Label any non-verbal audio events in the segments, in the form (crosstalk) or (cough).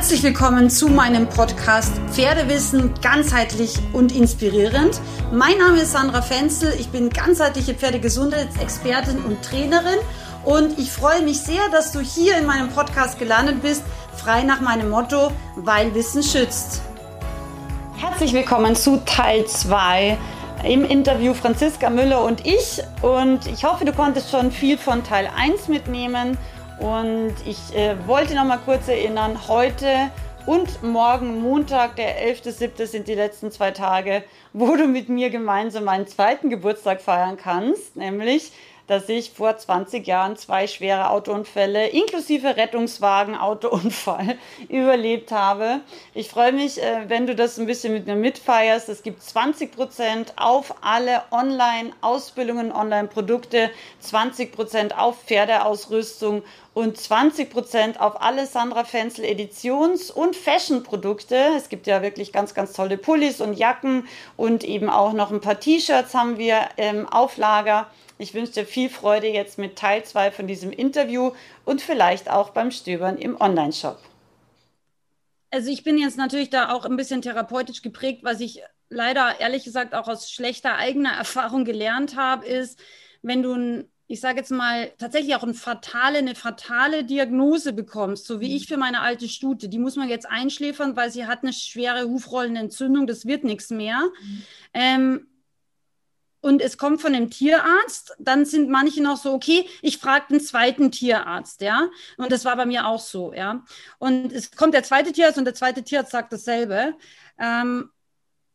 Herzlich willkommen zu meinem Podcast Pferdewissen ganzheitlich und inspirierend. Mein Name ist Sandra Fenzel, ich bin ganzheitliche Pferdegesundheitsexpertin und Trainerin und ich freue mich sehr, dass du hier in meinem Podcast gelandet bist, frei nach meinem Motto, weil Wissen schützt. Herzlich willkommen zu Teil 2 im Interview Franziska Müller und ich und ich hoffe, du konntest schon viel von Teil 1 mitnehmen und ich äh, wollte noch mal kurz erinnern, heute und morgen, Montag, der 11.7. sind die letzten zwei Tage, wo du mit mir gemeinsam meinen zweiten Geburtstag feiern kannst, nämlich dass ich vor 20 Jahren zwei schwere Autounfälle inklusive Rettungswagen, Autounfall (laughs) überlebt habe. Ich freue mich, äh, wenn du das ein bisschen mit mir mitfeierst. Es gibt 20 Prozent auf alle Online-Ausbildungen, Online-Produkte, 20 Prozent auf Pferdeausrüstung und 20 Prozent auf alle Sandra Fenzel Editions- und Fashion-Produkte. Es gibt ja wirklich ganz, ganz tolle Pullis und Jacken und eben auch noch ein paar T-Shirts haben wir ähm, auf Lager. Ich wünsche dir viel Freude jetzt mit Teil 2 von diesem Interview und vielleicht auch beim Stöbern im Online-Shop. Also ich bin jetzt natürlich da auch ein bisschen therapeutisch geprägt, was ich leider ehrlich gesagt auch aus schlechter eigener (laughs) Erfahrung gelernt habe, ist, wenn du ein ich sage jetzt mal, tatsächlich auch eine fatale, eine fatale Diagnose bekommst, so wie ich für meine alte Stute, die muss man jetzt einschläfern, weil sie hat eine schwere Hufrollenentzündung, das wird nichts mehr. Mhm. Ähm, und es kommt von dem Tierarzt, dann sind manche noch so, okay, ich frage den zweiten Tierarzt, ja. Und das war bei mir auch so, ja. Und es kommt der zweite Tierarzt und der zweite Tierarzt sagt dasselbe. Ähm,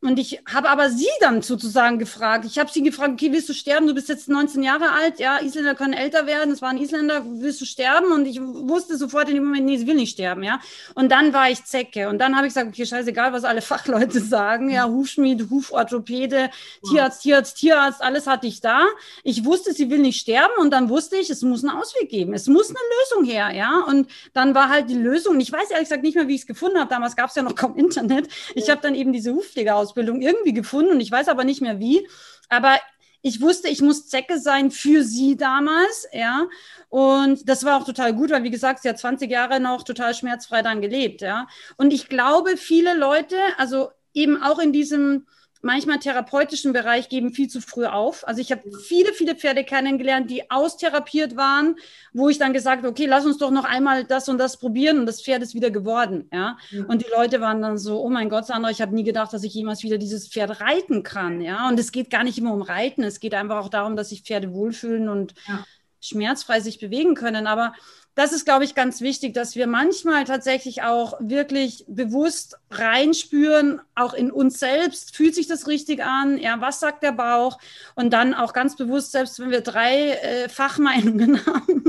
und ich habe aber sie dann sozusagen gefragt. Ich habe sie gefragt, okay, willst du sterben? Du bist jetzt 19 Jahre alt. Ja, Isländer können älter werden. Es waren Isländer. Willst du sterben? Und ich wusste sofort in dem Moment, nee, sie will nicht sterben. Ja. Und dann war ich Zecke. Und dann habe ich gesagt, okay, scheißegal, was alle (laughs) Fachleute sagen. Ja, Hufschmied, Huforthopäde, Tierarzt, Tierarzt, Tierarzt, alles hatte ich da. Ich wusste, sie will nicht sterben. Und dann wusste ich, es muss einen Ausweg geben. Es muss eine Lösung her. Ja. Und dann war halt die Lösung. Und ich weiß ehrlich gesagt nicht mehr, wie ich es gefunden habe. Damals gab es ja noch kaum Internet. Ich habe dann eben diese Hufpfleger Ausbildung irgendwie gefunden und ich weiß aber nicht mehr wie. Aber ich wusste, ich muss Zecke sein für sie damals, ja. Und das war auch total gut, weil wie gesagt, sie hat 20 Jahre noch total schmerzfrei dann gelebt, ja. Und ich glaube, viele Leute, also eben auch in diesem manchmal therapeutischen Bereich geben viel zu früh auf. Also ich habe viele, viele Pferde kennengelernt, die austherapiert waren, wo ich dann gesagt habe, okay, lass uns doch noch einmal das und das probieren und das Pferd ist wieder geworden. Ja? Mhm. Und die Leute waren dann so, oh mein Gott, Sandra, ich habe nie gedacht, dass ich jemals wieder dieses Pferd reiten kann. Ja? Und es geht gar nicht immer um Reiten, es geht einfach auch darum, dass sich Pferde wohlfühlen und ja. Schmerzfrei sich bewegen können. Aber das ist, glaube ich, ganz wichtig, dass wir manchmal tatsächlich auch wirklich bewusst reinspüren, auch in uns selbst, fühlt sich das richtig an, ja, was sagt der Bauch und dann auch ganz bewusst, selbst wenn wir drei äh, Fachmeinungen (laughs) haben,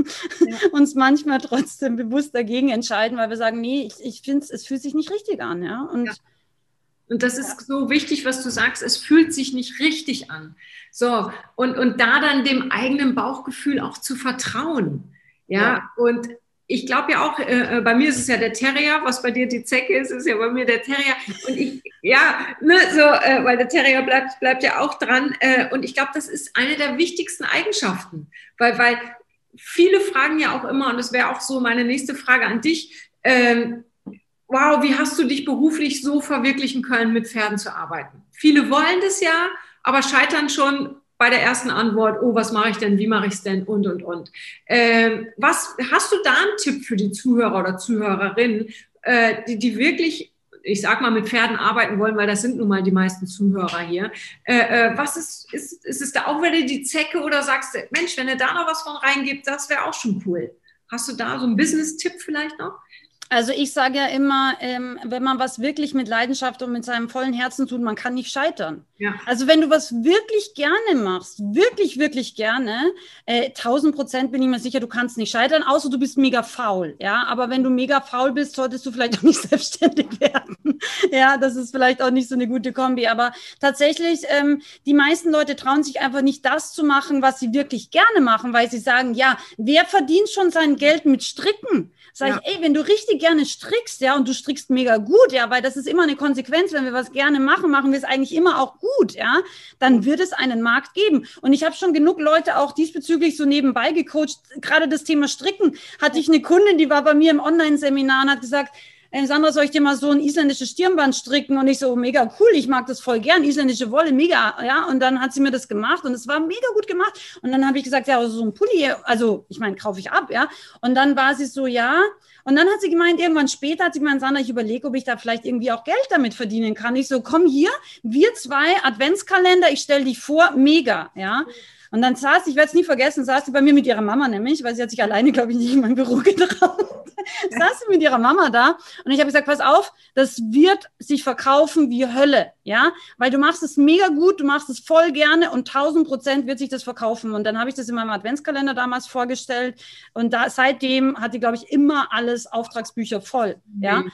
ja. uns manchmal trotzdem bewusst dagegen entscheiden, weil wir sagen, nee, ich, ich finde es fühlt sich nicht richtig an, ja, und ja. Und das ist so wichtig, was du sagst, es fühlt sich nicht richtig an. So, und, und da dann dem eigenen Bauchgefühl auch zu vertrauen. Ja, ja. und ich glaube ja auch, äh, äh, bei mir ist es ja der Terrier, was bei dir die Zecke ist, ist ja bei mir der Terrier. Und ich, ja, ne, so, äh, weil der Terrier bleibt, bleibt ja auch dran. Äh, und ich glaube, das ist eine der wichtigsten Eigenschaften, weil, weil viele fragen ja auch immer, und das wäre auch so meine nächste Frage an dich, ähm, wow, wie hast du dich beruflich so verwirklichen können, mit Pferden zu arbeiten? Viele wollen das ja, aber scheitern schon bei der ersten Antwort, oh, was mache ich denn, wie mache ich es denn und, und, und. Ähm, was, hast du da einen Tipp für die Zuhörer oder Zuhörerinnen, äh, die, die wirklich, ich sag mal, mit Pferden arbeiten wollen, weil das sind nun mal die meisten Zuhörer hier. Äh, äh, was ist, ist, ist es da auch wieder die Zecke oder sagst du, Mensch, wenn ihr da noch was von reingibt, das wäre auch schon cool. Hast du da so einen Business-Tipp vielleicht noch? Also ich sage ja immer, ähm, wenn man was wirklich mit Leidenschaft und mit seinem vollen Herzen tut, man kann nicht scheitern. Ja. Also wenn du was wirklich gerne machst, wirklich, wirklich gerne, äh, 1000 Prozent bin ich mir sicher, du kannst nicht scheitern, außer du bist mega faul. Ja, aber wenn du mega faul bist, solltest du vielleicht (laughs) auch nicht selbstständig werden. ja, das ist vielleicht auch nicht so eine gute Kombi. Aber tatsächlich, ähm, die meisten Leute trauen sich einfach nicht das zu machen, was sie wirklich gerne machen, weil sie sagen, ja, wer verdient schon sein Geld mit Stricken? Sag ja. ich, ey, wenn du richtig gerne strickst, ja, und du strickst mega gut, ja, weil das ist immer eine Konsequenz, wenn wir was gerne machen, machen wir es eigentlich immer auch gut, ja, dann wird es einen Markt geben. Und ich habe schon genug Leute auch diesbezüglich so nebenbei gecoacht. Gerade das Thema Stricken hatte ich eine Kundin, die war bei mir im Online-Seminar und hat gesagt, äh, Sandra, soll ich dir mal so ein isländisches Stirnband stricken? Und ich so, mega cool, ich mag das voll gern, isländische Wolle, mega, ja. Und dann hat sie mir das gemacht und es war mega gut gemacht. Und dann habe ich gesagt, ja, so ein Pulli, also ich meine, kaufe ich ab, ja. Und dann war sie so, ja. Und dann hat sie gemeint, irgendwann später hat sie gemeint, Sandra, ich überlege, ob ich da vielleicht irgendwie auch Geld damit verdienen kann. Ich so, komm hier, wir zwei, Adventskalender, ich stelle dich vor, mega, ja. Und dann saß, ich werde es nie vergessen, saß sie bei mir mit ihrer Mama nämlich, weil sie hat sich alleine, glaube ich, nicht in mein Büro (laughs) getraut. saß sie mit ihrer Mama da und ich habe gesagt, pass auf, das wird sich verkaufen wie Hölle, ja, weil du machst es mega gut, du machst es voll gerne und 1000 Prozent wird sich das verkaufen. Und dann habe ich das in meinem Adventskalender damals vorgestellt und da seitdem hat die, glaube ich, immer alles Auftragsbücher voll, ja. Mhm.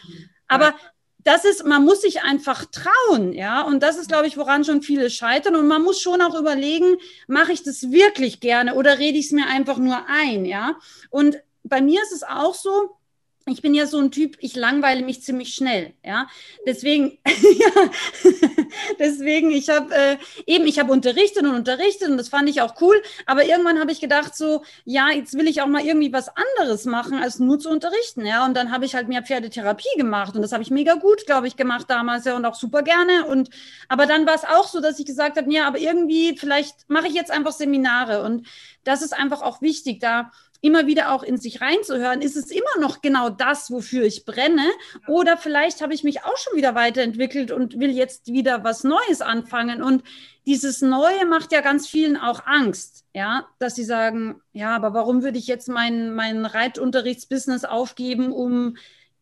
Aber das ist, man muss sich einfach trauen, ja. Und das ist, glaube ich, woran schon viele scheitern. Und man muss schon auch überlegen, mache ich das wirklich gerne oder rede ich es mir einfach nur ein, ja. Und bei mir ist es auch so, ich bin ja so ein Typ, ich langweile mich ziemlich schnell, ja. Deswegen, (laughs) ja, deswegen, ich habe äh, eben, ich habe unterrichtet und unterrichtet und das fand ich auch cool. Aber irgendwann habe ich gedacht so, ja, jetzt will ich auch mal irgendwie was anderes machen, als nur zu unterrichten, ja. Und dann habe ich halt mehr Pferdetherapie gemacht und das habe ich mega gut, glaube ich, gemacht damals ja und auch super gerne. Und aber dann war es auch so, dass ich gesagt habe, ja, aber irgendwie vielleicht mache ich jetzt einfach Seminare und das ist einfach auch wichtig, da immer wieder auch in sich reinzuhören, ist es immer noch genau das, wofür ich brenne? Oder vielleicht habe ich mich auch schon wieder weiterentwickelt und will jetzt wieder was Neues anfangen. Und dieses Neue macht ja ganz vielen auch Angst, ja, dass sie sagen, ja, aber warum würde ich jetzt mein, mein Reitunterrichtsbusiness aufgeben, um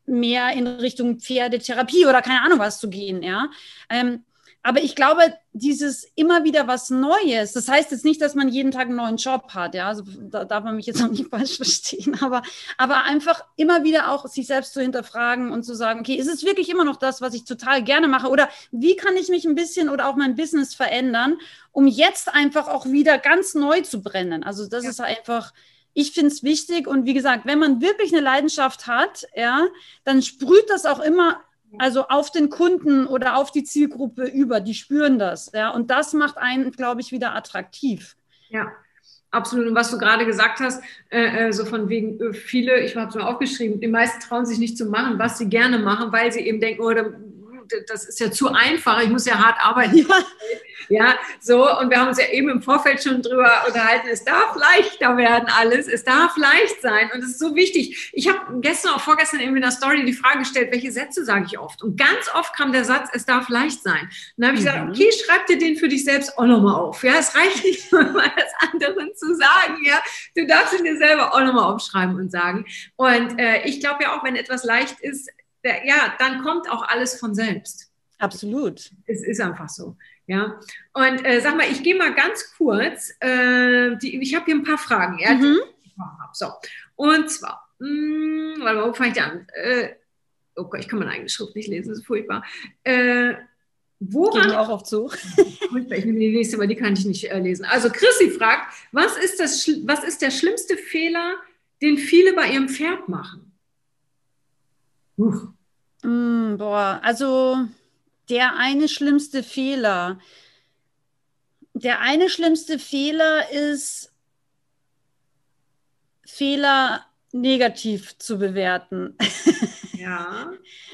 mehr in Richtung Pferdetherapie oder keine Ahnung was zu gehen, ja. Ähm, aber ich glaube, dieses immer wieder was Neues, das heißt jetzt nicht, dass man jeden Tag einen neuen Job hat, ja, also da darf man mich jetzt (laughs) auch nicht falsch verstehen, aber, aber einfach immer wieder auch sich selbst zu hinterfragen und zu sagen, okay, ist es wirklich immer noch das, was ich total gerne mache oder wie kann ich mich ein bisschen oder auch mein Business verändern, um jetzt einfach auch wieder ganz neu zu brennen? Also das ja. ist einfach, ich finde es wichtig und wie gesagt, wenn man wirklich eine Leidenschaft hat, ja, dann sprüht das auch immer also auf den Kunden oder auf die Zielgruppe über, die spüren das. Ja, und das macht einen, glaube ich, wieder attraktiv. Ja. Absolut. Und was du gerade gesagt hast, äh, äh so von wegen äh, viele, ich habe es mir aufgeschrieben, die meisten trauen sich nicht zu machen, was sie gerne machen, weil sie eben denken, oh, das ist ja zu einfach, ich muss ja hart arbeiten. Ja. (laughs) ja, so, und wir haben uns ja eben im Vorfeld schon drüber unterhalten, es darf leichter werden alles, es darf leicht sein und es ist so wichtig. Ich habe gestern, auch vorgestern eben in der Story die Frage gestellt, welche Sätze sage ich oft? Und ganz oft kam der Satz, es darf leicht sein. Und dann habe ich mhm. gesagt, okay, schreib dir den für dich selbst auch nochmal auf. Ja, es reicht nicht, (laughs) mal das anderen zu sagen, ja. Du darfst ihn dir selber auch nochmal aufschreiben und sagen. Und äh, ich glaube ja auch, wenn etwas leicht ist, ja, dann kommt auch alles von selbst. Absolut. Es ist einfach so. Ja, und äh, sag mal, ich gehe mal ganz kurz. Äh, die, ich habe hier ein paar Fragen. Ja, mhm. So, und zwar, mh, hm, warte mal, wo fange ich an? Äh, oh Gott, ich kann meine eigene Schrift nicht lesen, das ist furchtbar. Äh, woran. Gehen auch auf zu. ich nehme die nächste, weil die kann ich nicht äh, lesen. Also, Chrissy fragt, was ist, das, was ist der schlimmste Fehler, den viele bei ihrem Pferd machen? Mm, boah, also der eine schlimmste Fehler. Der eine schlimmste Fehler ist, Fehler negativ zu bewerten. (laughs) Ja.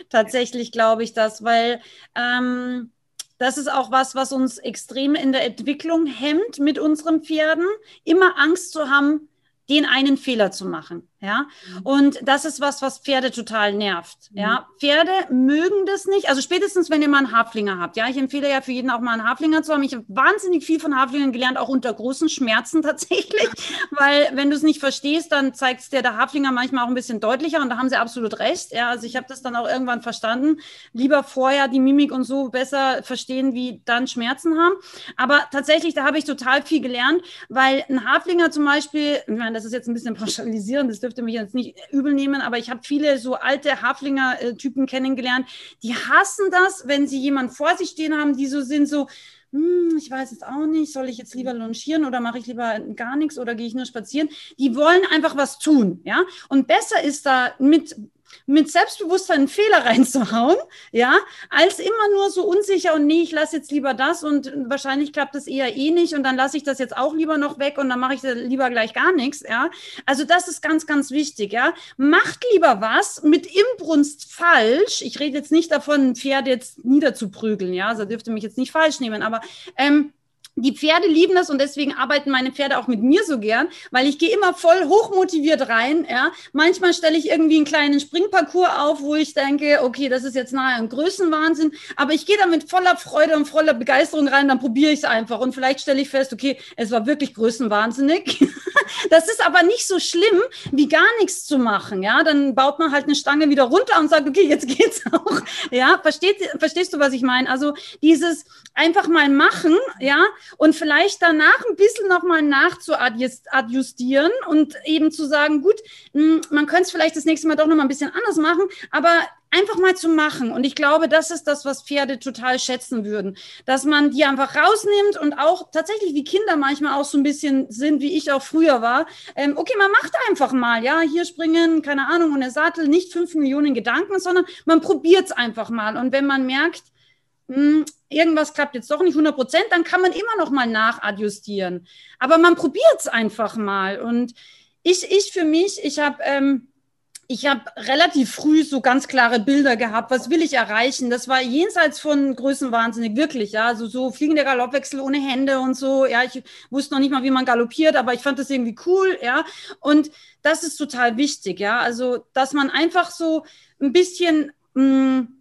Tatsächlich glaube ich das, weil ähm, das ist auch was, was uns extrem in der Entwicklung hemmt mit unseren Pferden, immer Angst zu haben, den einen Fehler zu machen. Ja, mhm. und das ist was, was Pferde total nervt. Mhm. Ja, Pferde mögen das nicht. Also spätestens, wenn ihr mal einen Haflinger habt. Ja, ich empfehle ja für jeden auch mal einen Haflinger zu haben. Ich habe wahnsinnig viel von Haflingern gelernt, auch unter großen Schmerzen (laughs) tatsächlich. Weil wenn du es nicht verstehst, dann zeigt es dir der Haflinger manchmal auch ein bisschen deutlicher und da haben sie absolut recht. Ja, also ich habe das dann auch irgendwann verstanden. Lieber vorher die Mimik und so besser verstehen, wie dann Schmerzen haben. Aber tatsächlich, da habe ich total viel gelernt, weil ein Haflinger zum Beispiel, ich meine, das ist jetzt ein bisschen pauschalisierend, das dürfte mich jetzt nicht übel nehmen, aber ich habe viele so alte Haflinger-Typen kennengelernt, die hassen das, wenn sie jemanden vor sich stehen haben, die so sind, so, hm, ich weiß jetzt auch nicht, soll ich jetzt lieber longieren oder mache ich lieber gar nichts oder gehe ich nur spazieren? Die wollen einfach was tun, ja. Und besser ist da mit mit Selbstbewusstsein einen Fehler (laughs) reinzuhauen, ja, als immer nur so unsicher und nee, ich lasse jetzt lieber das und wahrscheinlich klappt das eher eh nicht und dann lasse ich das jetzt auch lieber noch weg und dann mache ich lieber gleich gar nichts, ja. Also das ist ganz, ganz wichtig, ja. Macht lieber was mit Imbrunst falsch. Ich rede jetzt nicht davon, ein Pferd jetzt niederzuprügeln, ja, also dürfte mich jetzt nicht falsch nehmen, aber ähm, die Pferde lieben das und deswegen arbeiten meine Pferde auch mit mir so gern, weil ich gehe immer voll hochmotiviert rein. Ja. Manchmal stelle ich irgendwie einen kleinen Springparcours auf, wo ich denke, okay, das ist jetzt nahe ein Größenwahnsinn, aber ich gehe da mit voller Freude und voller Begeisterung rein, dann probiere ich es einfach und vielleicht stelle ich fest, okay, es war wirklich größenwahnsinnig. (laughs) das ist aber nicht so schlimm, wie gar nichts zu machen. Ja, dann baut man halt eine Stange wieder runter und sagt, okay, jetzt geht's auch. Ja, versteht, verstehst du, was ich meine? Also dieses einfach mal machen, ja, und vielleicht danach ein bisschen nochmal nachzuadjustieren und eben zu sagen, gut, hm, man könnte es vielleicht das nächste Mal doch nochmal ein bisschen anders machen, aber einfach mal zu machen. Und ich glaube, das ist das, was Pferde total schätzen würden, dass man die einfach rausnimmt und auch tatsächlich wie Kinder manchmal auch so ein bisschen sind, wie ich auch früher war. Ähm, okay, man macht einfach mal, ja, hier springen, keine Ahnung, und der Sattel, nicht fünf Millionen Gedanken, sondern man probiert es einfach mal. Und wenn man merkt, hm, irgendwas klappt jetzt doch nicht 100 Prozent, dann kann man immer noch mal nachadjustieren. Aber man probiert es einfach mal. Und ich, ich für mich, ich habe ähm, ich habe relativ früh so ganz klare Bilder gehabt, was will ich erreichen. Das war jenseits von Größenwahnsinnig, wirklich, ja. Also so fliegende Galoppwechsel ohne Hände und so. Ja, ich wusste noch nicht mal, wie man galoppiert, aber ich fand das irgendwie cool, ja. Und das ist total wichtig, ja. Also, dass man einfach so ein bisschen mh, hm,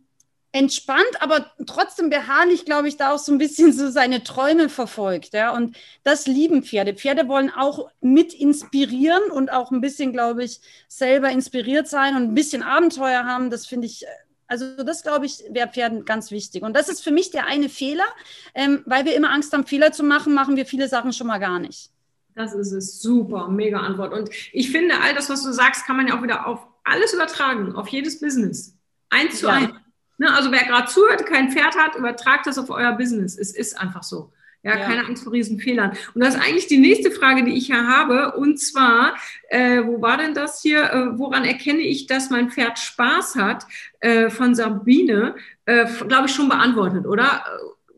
entspannt, aber trotzdem beharrlich, glaube ich, da auch so ein bisschen so seine Träume verfolgt. Ja? Und das lieben Pferde. Pferde wollen auch mit inspirieren und auch ein bisschen, glaube ich, selber inspiriert sein und ein bisschen Abenteuer haben. Das finde ich, also das, glaube ich, wäre Pferden ganz wichtig. Und das ist für mich der eine Fehler, ähm, weil wir immer Angst haben, Fehler zu machen, machen wir viele Sachen schon mal gar nicht. Das ist es. Super, mega Antwort. Und ich finde, all das, was du sagst, kann man ja auch wieder auf alles übertragen, auf jedes Business. Eins zu ja. eins. Ne, also wer gerade zuhört, kein Pferd hat, übertragt das auf euer Business. Es ist einfach so. Ja, ja, keine Angst vor Riesenfehlern. Und das ist eigentlich die nächste Frage, die ich hier habe. Und zwar, äh, wo war denn das hier? Äh, woran erkenne ich, dass mein Pferd Spaß hat? Äh, von Sabine, äh, glaube ich, schon beantwortet, oder?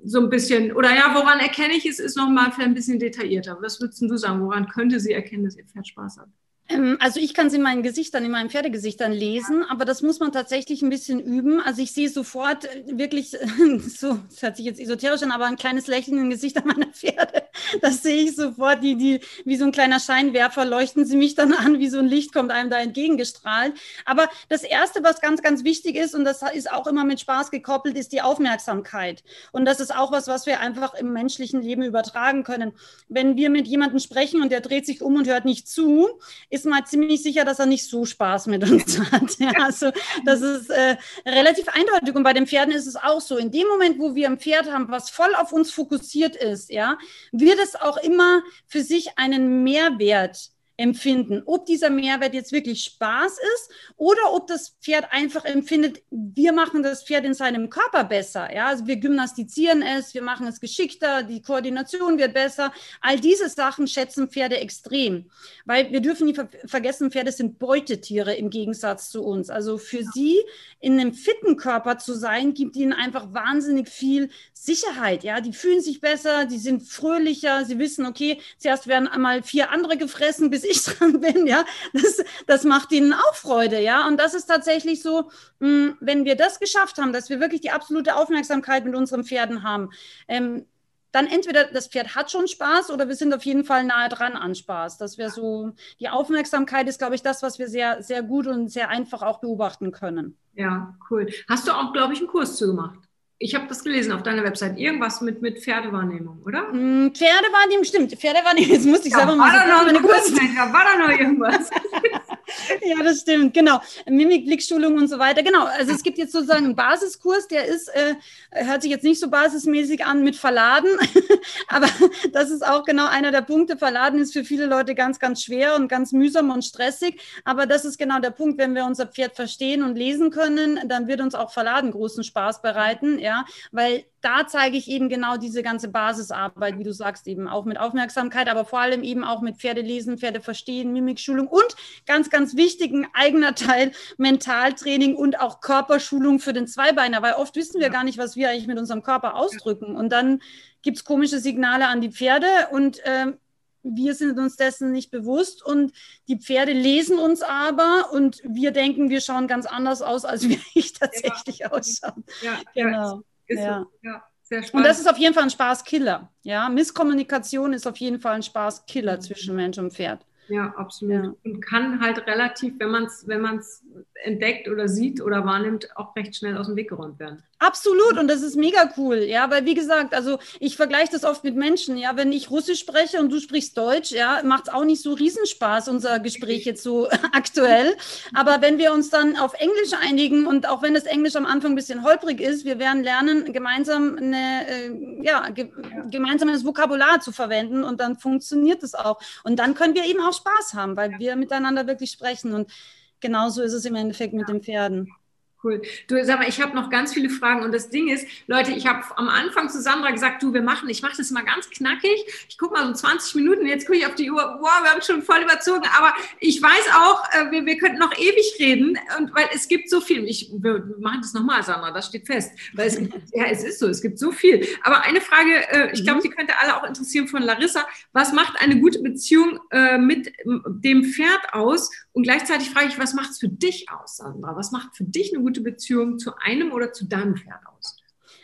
So ein bisschen. Oder ja, woran erkenne ich es, ist nochmal ein bisschen detaillierter. Was würdest du sagen? Woran könnte sie erkennen, dass ihr Pferd Spaß hat? Ähm, also ich kann es in meinen Gesichtern, in meinen Pferdegesichtern lesen, aber das muss man tatsächlich ein bisschen üben. Also ich sehe sofort äh, wirklich, (laughs) so, das hört sich jetzt esoterisch an, aber ein kleines Lächeln im Gesicht meiner Pferde. (laughs) Das sehe ich sofort, die, die, wie so ein kleiner Scheinwerfer leuchten sie mich dann an, wie so ein Licht kommt einem da entgegengestrahlt. Aber das Erste, was ganz, ganz wichtig ist, und das ist auch immer mit Spaß gekoppelt, ist die Aufmerksamkeit. Und das ist auch was, was wir einfach im menschlichen Leben übertragen können. Wenn wir mit jemandem sprechen und der dreht sich um und hört nicht zu, ist mal ziemlich sicher, dass er nicht so Spaß mit uns (laughs) hat. Ja, also das ist äh, relativ eindeutig. Und bei den Pferden ist es auch so. In dem Moment, wo wir ein Pferd haben, was voll auf uns fokussiert ist, ja, wird es auch immer für sich einen Mehrwert empfinden. Ob dieser Mehrwert jetzt wirklich Spaß ist oder ob das Pferd einfach empfindet, wir machen das Pferd in seinem Körper besser. Ja, also wir gymnastizieren es, wir machen es geschickter, die Koordination wird besser. All diese Sachen schätzen Pferde extrem, weil wir dürfen nie ver vergessen, Pferde sind Beutetiere im Gegensatz zu uns. Also für ja. sie in einem fitten Körper zu sein, gibt ihnen einfach wahnsinnig viel Sicherheit. Ja, die fühlen sich besser, die sind fröhlicher, sie wissen, okay, zuerst werden einmal vier andere gefressen, bis ich dran bin, ja, das, das macht ihnen auch Freude, ja. Und das ist tatsächlich so, mh, wenn wir das geschafft haben, dass wir wirklich die absolute Aufmerksamkeit mit unseren Pferden haben, ähm, dann entweder das Pferd hat schon Spaß oder wir sind auf jeden Fall nahe dran an Spaß. Das wäre so, die Aufmerksamkeit ist, glaube ich, das, was wir sehr, sehr gut und sehr einfach auch beobachten können. Ja, cool. Hast du auch, glaube ich, einen Kurs zu gemacht? Ich habe das gelesen auf deiner Website. Irgendwas mit, mit Pferdewahrnehmung, oder? Mm, Pferdewahrnehmung, stimmt. Pferdewahrnehmung, jetzt musste ich ja, selber mal so noch eine Kurs, da war da noch irgendwas. (laughs) ja, das stimmt, genau. Mimik, Blickschulung und so weiter. Genau. Also es gibt jetzt sozusagen einen Basiskurs, der ist, äh, hört sich jetzt nicht so basismäßig an mit Verladen, (laughs) aber das ist auch genau einer der Punkte. Verladen ist für viele Leute ganz, ganz schwer und ganz mühsam und stressig. Aber das ist genau der Punkt, wenn wir unser Pferd verstehen und lesen können, dann wird uns auch Verladen großen Spaß bereiten ja, weil da zeige ich eben genau diese ganze Basisarbeit, wie du sagst, eben auch mit Aufmerksamkeit, aber vor allem eben auch mit Pferdelesen, Pferdeverstehen, Mimikschulung und ganz, ganz wichtig, ein eigener Teil Mentaltraining und auch Körperschulung für den Zweibeiner, weil oft wissen wir gar nicht, was wir eigentlich mit unserem Körper ausdrücken. Und dann gibt es komische Signale an die Pferde und äh, wir sind uns dessen nicht bewusst und die Pferde lesen uns aber und wir denken, wir schauen ganz anders aus, als (laughs) wir tatsächlich ja. ausschauen. Ja, genau. Ist ja. So. ja. Sehr spannend. Und das ist auf jeden Fall ein Spaßkiller. Ja, Misskommunikation ist auf jeden Fall ein Spaßkiller mhm. zwischen Mensch und Pferd. Ja, absolut. Ja. Und kann halt relativ, wenn man es wenn entdeckt oder sieht oder wahrnimmt, auch recht schnell aus dem Weg geräumt werden. Absolut und das ist mega cool, ja, weil wie gesagt, also ich vergleiche das oft mit Menschen, ja, wenn ich Russisch spreche und du sprichst Deutsch, ja, macht es auch nicht so Riesenspaß, unser Gespräch jetzt so (laughs) aktuell, aber wenn wir uns dann auf Englisch einigen und auch wenn das Englisch am Anfang ein bisschen holprig ist, wir werden lernen, gemeinsam eine, äh, ja, ge gemeinsames Vokabular zu verwenden und dann funktioniert es auch und dann können wir eben auch Spaß haben, weil wir miteinander wirklich sprechen und genauso ist es im Endeffekt mit den Pferden. Cool. Du sag mal, ich habe noch ganz viele Fragen und das Ding ist, Leute, ich habe am Anfang zu Sandra gesagt, du, wir machen, ich mache das mal ganz knackig. Ich gucke mal so 20 Minuten, jetzt gucke ich auf die Uhr, wow, wir haben schon voll überzogen, aber ich weiß auch, äh, wir, wir könnten noch ewig reden und weil es gibt so viel. Ich wir machen das nochmal, Sandra, das steht fest, weil es ja, es ist so, es gibt so viel. Aber eine Frage, äh, ich glaube, mhm. die könnte alle auch interessieren von Larissa. Was macht eine gute Beziehung äh, mit dem Pferd aus? Und gleichzeitig frage ich, was macht es für dich aus, Sandra? Was macht für dich eine gute Beziehung zu einem oder zu deinem Pferd aus?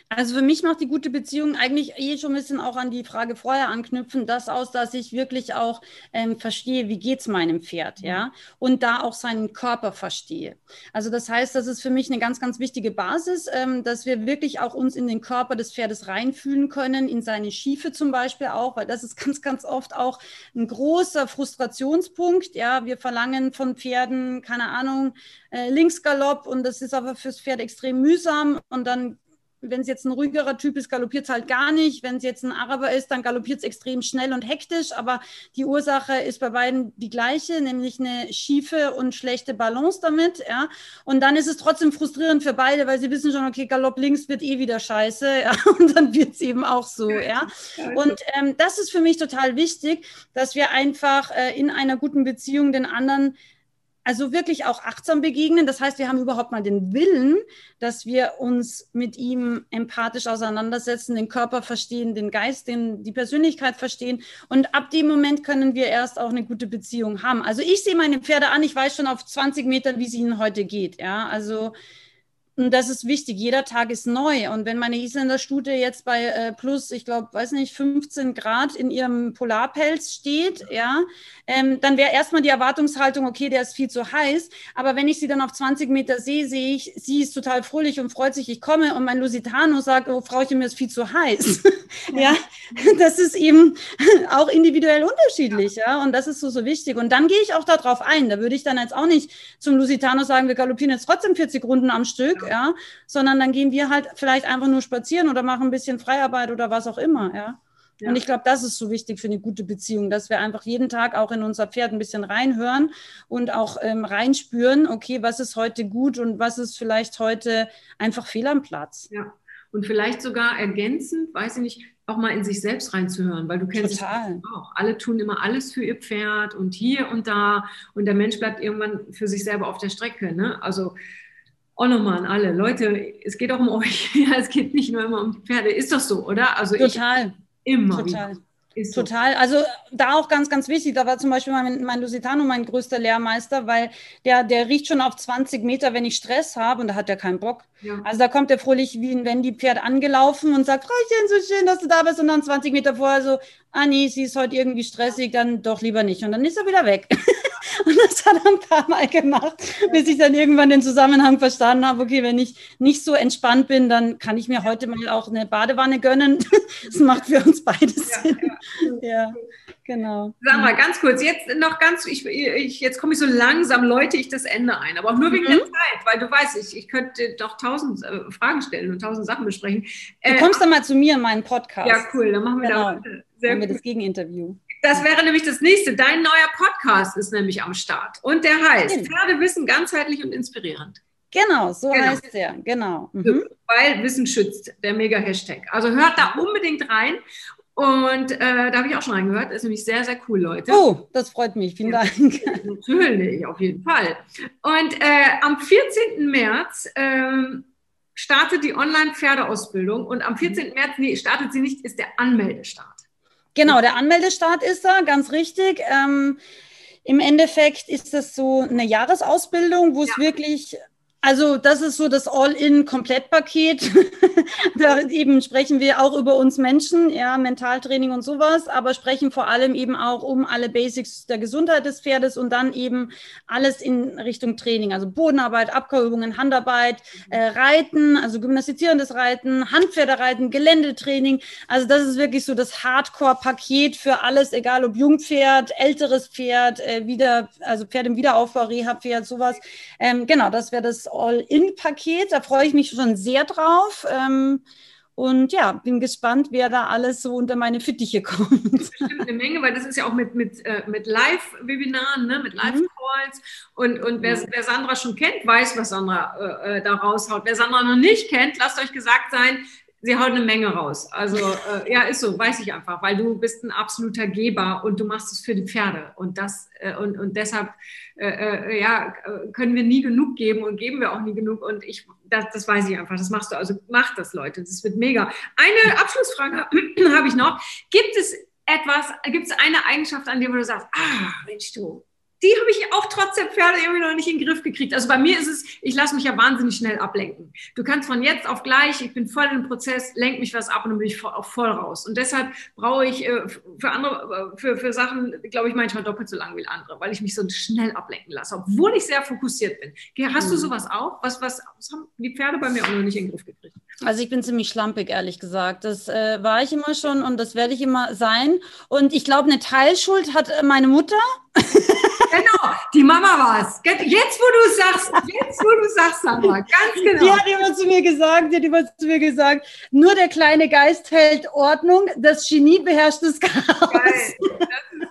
Also für mich macht die gute Beziehung eigentlich eh schon ein bisschen auch an die Frage vorher anknüpfen, das aus, dass ich wirklich auch ähm, verstehe, wie geht es meinem Pferd, ja, und da auch seinen Körper verstehe. Also das heißt, das ist für mich eine ganz, ganz wichtige Basis, ähm, dass wir wirklich auch uns in den Körper des Pferdes reinfühlen können, in seine Schiefe zum Beispiel auch, weil das ist (laughs) ganz, ganz oft auch ein großer Frustrationspunkt, ja, wir verlangen von Pferden, keine Ahnung, äh, Linksgalopp und das ist aber fürs Pferd extrem mühsam und dann wenn es jetzt ein ruhigerer Typ ist, galoppiert es halt gar nicht. Wenn es jetzt ein Araber ist, dann galoppiert es extrem schnell und hektisch. Aber die Ursache ist bei beiden die gleiche, nämlich eine schiefe und schlechte Balance damit. Ja. Und dann ist es trotzdem frustrierend für beide, weil sie wissen schon, okay, Galopp links wird eh wieder scheiße. Ja. (laughs) Und dann wird es eben auch so. Ja. Und ähm, das ist für mich total wichtig, dass wir einfach äh, in einer guten Beziehung den anderen also wirklich auch achtsam begegnen. Das heißt, wir haben überhaupt mal den Willen, dass wir uns mit ihm empathisch auseinandersetzen, den Körper verstehen, den Geist, den, die Persönlichkeit verstehen. Und ab dem Moment können wir erst auch eine gute Beziehung haben. Also ich sehe meine Pferde an, ich weiß schon auf 20 Metern, wie es ihnen heute geht. Ja, also und das ist wichtig. Jeder Tag ist neu. Und wenn meine Isländer Stute jetzt bei äh, plus, ich glaube, weiß nicht, 15 Grad in ihrem Polarpelz steht, ja, ähm, dann wäre erstmal die Erwartungshaltung, okay, der ist viel zu heiß. Aber wenn ich sie dann auf 20 Meter sehe, sehe ich, sie ist total fröhlich und freut sich, ich komme. Und mein Lusitano sagt, oh, Frauchen, mir ist viel zu heiß. (laughs) ja, das ist eben (laughs) auch individuell unterschiedlich, ja. Und das ist so, so wichtig. Und dann gehe ich auch darauf ein. Da würde ich dann jetzt auch nicht zum Lusitano sagen, wir galoppieren jetzt trotzdem 40 Runden am Stück ja, sondern dann gehen wir halt vielleicht einfach nur spazieren oder machen ein bisschen Freiarbeit oder was auch immer, ja. Ja. Und ich glaube, das ist so wichtig für eine gute Beziehung, dass wir einfach jeden Tag auch in unser Pferd ein bisschen reinhören und auch ähm, reinspüren, okay, was ist heute gut und was ist vielleicht heute einfach fehl am Platz. Ja, und vielleicht sogar ergänzend, weiß ich nicht, auch mal in sich selbst reinzuhören, weil du kennst Total. es auch. Alle tun immer alles für ihr Pferd und hier und da und der Mensch bleibt irgendwann für sich selber auf der Strecke. Ne? Also auch nochmal an alle. Leute, es geht auch um euch. (laughs) Ja, es geht nicht nur immer um die Pferde. Ist doch so, oder? Also Total. Ich, immer. Total. Wieder. Ist Total. So. Also da auch ganz, ganz wichtig. Da war zum Beispiel mein, mein Lusitano mein größter Lehrmeister, weil der, der riecht schon auf 20 Meter, wenn ich Stress habe und da hat er keinen Bock. Ja. Also da kommt er fröhlich wie ein Wendy-Pferd angelaufen und sagt, Frauchen, so schön, dass du da bist. Und dann 20 Meter vorher so, ah nee, sie ist heute irgendwie stressig, dann doch lieber nicht. Und dann ist er wieder weg. (laughs) (laughs) Und das hat er ein paar Mal gemacht, bis ich dann irgendwann den Zusammenhang verstanden habe, okay, wenn ich nicht so entspannt bin, dann kann ich mir heute mal auch eine Badewanne gönnen. (laughs) Das macht für uns beide Sinn. Ja, (laughs) ja. genau. Sag mal ganz kurz, jetzt noch ganz, ich, ich, jetzt komme ich so langsam, läute ich das Ende ein, aber auch nur wegen mhm. der Zeit, weil du weißt, ich, ich könnte doch tausend äh, Fragen stellen und tausend Sachen besprechen. Du kommst äh, dann mal zu mir in meinen Podcast. Ja, cool, dann machen wir genau. da sehr haben wir das Gegeninterview. Das wäre nämlich das nächste. Dein neuer Podcast ist nämlich am Start. Und der heißt Pferdewissen ganzheitlich und inspirierend. Genau, so genau. heißt der, genau. Mhm. Weil Wissen schützt, der Mega-Hashtag. Also hört da unbedingt rein. Und äh, da habe ich auch schon reingehört. Ist nämlich sehr, sehr cool, Leute. Oh, das freut mich. Vielen ja, Dank. (laughs) (laughs) Natürlich, auf jeden Fall. Und äh, am 14. März ähm, startet die Online-Pferdeausbildung und am 14. März, nee, startet sie nicht, ist der Anmeldestart. Genau, der Anmeldestart ist da, ganz richtig. Ähm, Im Endeffekt ist das so eine Jahresausbildung, wo es ja. wirklich also das ist so das All-in-Komplettpaket. (laughs) da eben sprechen wir auch über uns Menschen, ja, Mentaltraining und sowas, aber sprechen vor allem eben auch um alle Basics der Gesundheit des Pferdes und dann eben alles in Richtung Training, also Bodenarbeit, Abkauübungen, Handarbeit, äh, Reiten, also gymnastizierendes Reiten, Handpferdereiten, Geländetraining. Also das ist wirklich so das Hardcore-Paket für alles, egal ob Jungpferd, älteres Pferd, äh, wieder, also Pferd im Wiederaufbau, Reha-Pferd, sowas. Ähm, genau, das wäre das All-In-Paket. Da freue ich mich schon sehr drauf. Ähm, und ja, bin gespannt, wer da alles so unter meine Fittiche (laughs) kommt. Bestimmt eine Menge, weil das ist ja auch mit, mit, äh, mit Live-Webinaren, ne? mit mhm. Live-Calls. Und, und wer, wer, Sandra schon kennt, weiß, was Sandra äh, äh, da raushaut. Wer Sandra noch nicht kennt, lasst euch gesagt sein, sie haut eine Menge raus. Also äh, ja, ist so, weiß ich einfach, weil du bist ein absoluter Geber und du machst es für die Pferde. Und das äh, und, und deshalb äh, äh ja, können wir nie genug geben und geben wir auch nie genug. Und ich, das, das weiß ich einfach, das machst du. Also mach das, Leute. Das wird mega. Eine Abschlussfrage (clears throat) habe ich noch. Gibt es etwas, gibt es eine Eigenschaft, an der du sagst, ah, Mensch, du, die habe ich auch trotz der Pferde irgendwie noch nicht in den Griff gekriegt. Also bei mir ist es, ich lasse mich ja wahnsinnig schnell ablenken. Du kannst von jetzt auf gleich, ich bin voll im Prozess, lenk mich was ab und dann bin ich auch voll raus. Und deshalb brauche ich äh, für andere, äh, für, für Sachen, glaube ich, manchmal doppelt so lang wie andere, weil ich mich so schnell ablenken lasse, obwohl ich sehr fokussiert bin. Hast du mhm. sowas auch? Was, was, was haben die Pferde bei mir auch noch nicht in den Griff gekriegt? Also ich bin ziemlich schlampig, ehrlich gesagt. Das äh, war ich immer schon und das werde ich immer sein. Und ich glaube, eine Teilschuld hat äh, meine Mutter. (laughs) die Mama war es. Jetzt, wo du sagst, jetzt, wo du sagst, Sandra, ganz genau. Die hat immer zu mir gesagt, die hat immer zu mir gesagt, nur der kleine Geist hält Ordnung, das Genie beherrscht das Chaos. Geil. Das ist.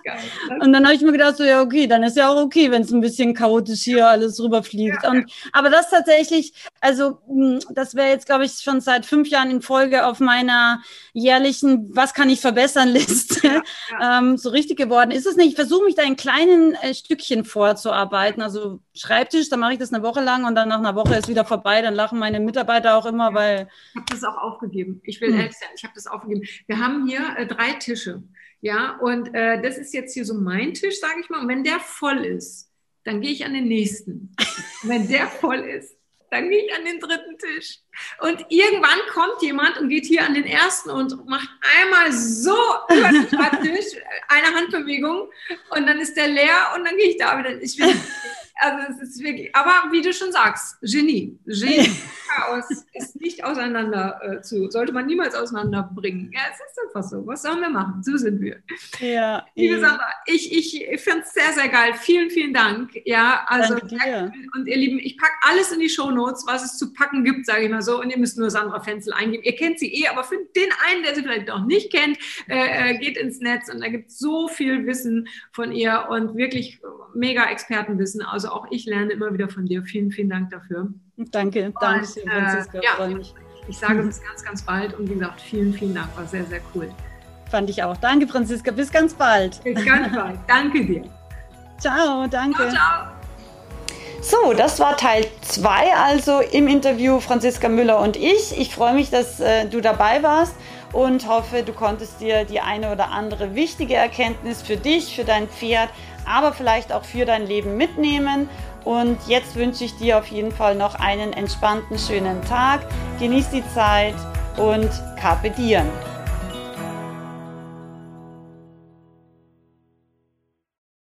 Und dann habe ich mir gedacht, so, ja, okay, dann ist ja auch okay, wenn es ein bisschen chaotisch hier alles rüberfliegt. Ja. Und, aber das tatsächlich, also hm, das wäre jetzt, glaube ich, schon seit fünf Jahren in Folge auf meiner jährlichen Was kann ich verbessern Liste ja, ja. Ähm, so richtig geworden. Ist es nicht? Ich versuche mich da in kleinen äh, Stückchen vorzuarbeiten. Also Schreibtisch, da mache ich das eine Woche lang und dann nach einer Woche ist wieder vorbei. Dann lachen meine Mitarbeiter auch immer, weil. Ich habe das auch aufgegeben. Ich will hm. ehrlich sein, ich habe das aufgegeben. Wir haben hier äh, drei Tische. Ja, und äh, das ist jetzt hier so mein Tisch, sage ich mal. Und wenn der voll ist, dann gehe ich an den nächsten. Wenn der voll ist, dann gehe ich an den dritten Tisch. Und irgendwann kommt jemand und geht hier an den ersten und macht einmal so über den Schreibtisch eine Handbewegung und dann ist der leer und dann gehe ich da wieder. Ich bin, also es ist wirklich, aber wie du schon sagst, Genie, Genie, Chaos ist nicht auseinander äh, zu, sollte man niemals auseinanderbringen. Ja, es ist einfach so. Was sollen wir machen? So sind wir. Ja. Liebe Sandra, ich, ich, ich finde es sehr, sehr geil. Vielen, vielen Dank. Ja, also und ihr Lieben, ich packe alles in die Show Notes, was es zu packen gibt, sage ich mal so. Und ihr müsst nur Sandra Fenzel eingeben. Ihr kennt sie eh, aber für den einen, der sie vielleicht noch nicht kennt, äh, äh geht ins Netz und da gibt es so viel Wissen von ihr und wirklich mega Expertenwissen. Also auch ich lerne immer wieder von dir. Vielen, vielen Dank dafür. Danke, danke schön, Franziska. Äh, ja, ich sage bis ganz, ganz bald und wie gesagt, vielen, vielen Dank. War sehr, sehr cool. Fand ich auch. Danke, Franziska. Bis ganz bald. Bis ganz bald. (laughs) Danke dir. Ciao, danke. Ciao, ciao. So, das war Teil 2, also im Interview Franziska Müller und ich. Ich freue mich, dass äh, du dabei warst und hoffe, du konntest dir die eine oder andere wichtige Erkenntnis für dich, für dein Pferd, aber vielleicht auch für dein Leben mitnehmen. Und jetzt wünsche ich dir auf jeden Fall noch einen entspannten, schönen Tag. Genieß die Zeit und Carpe Diem.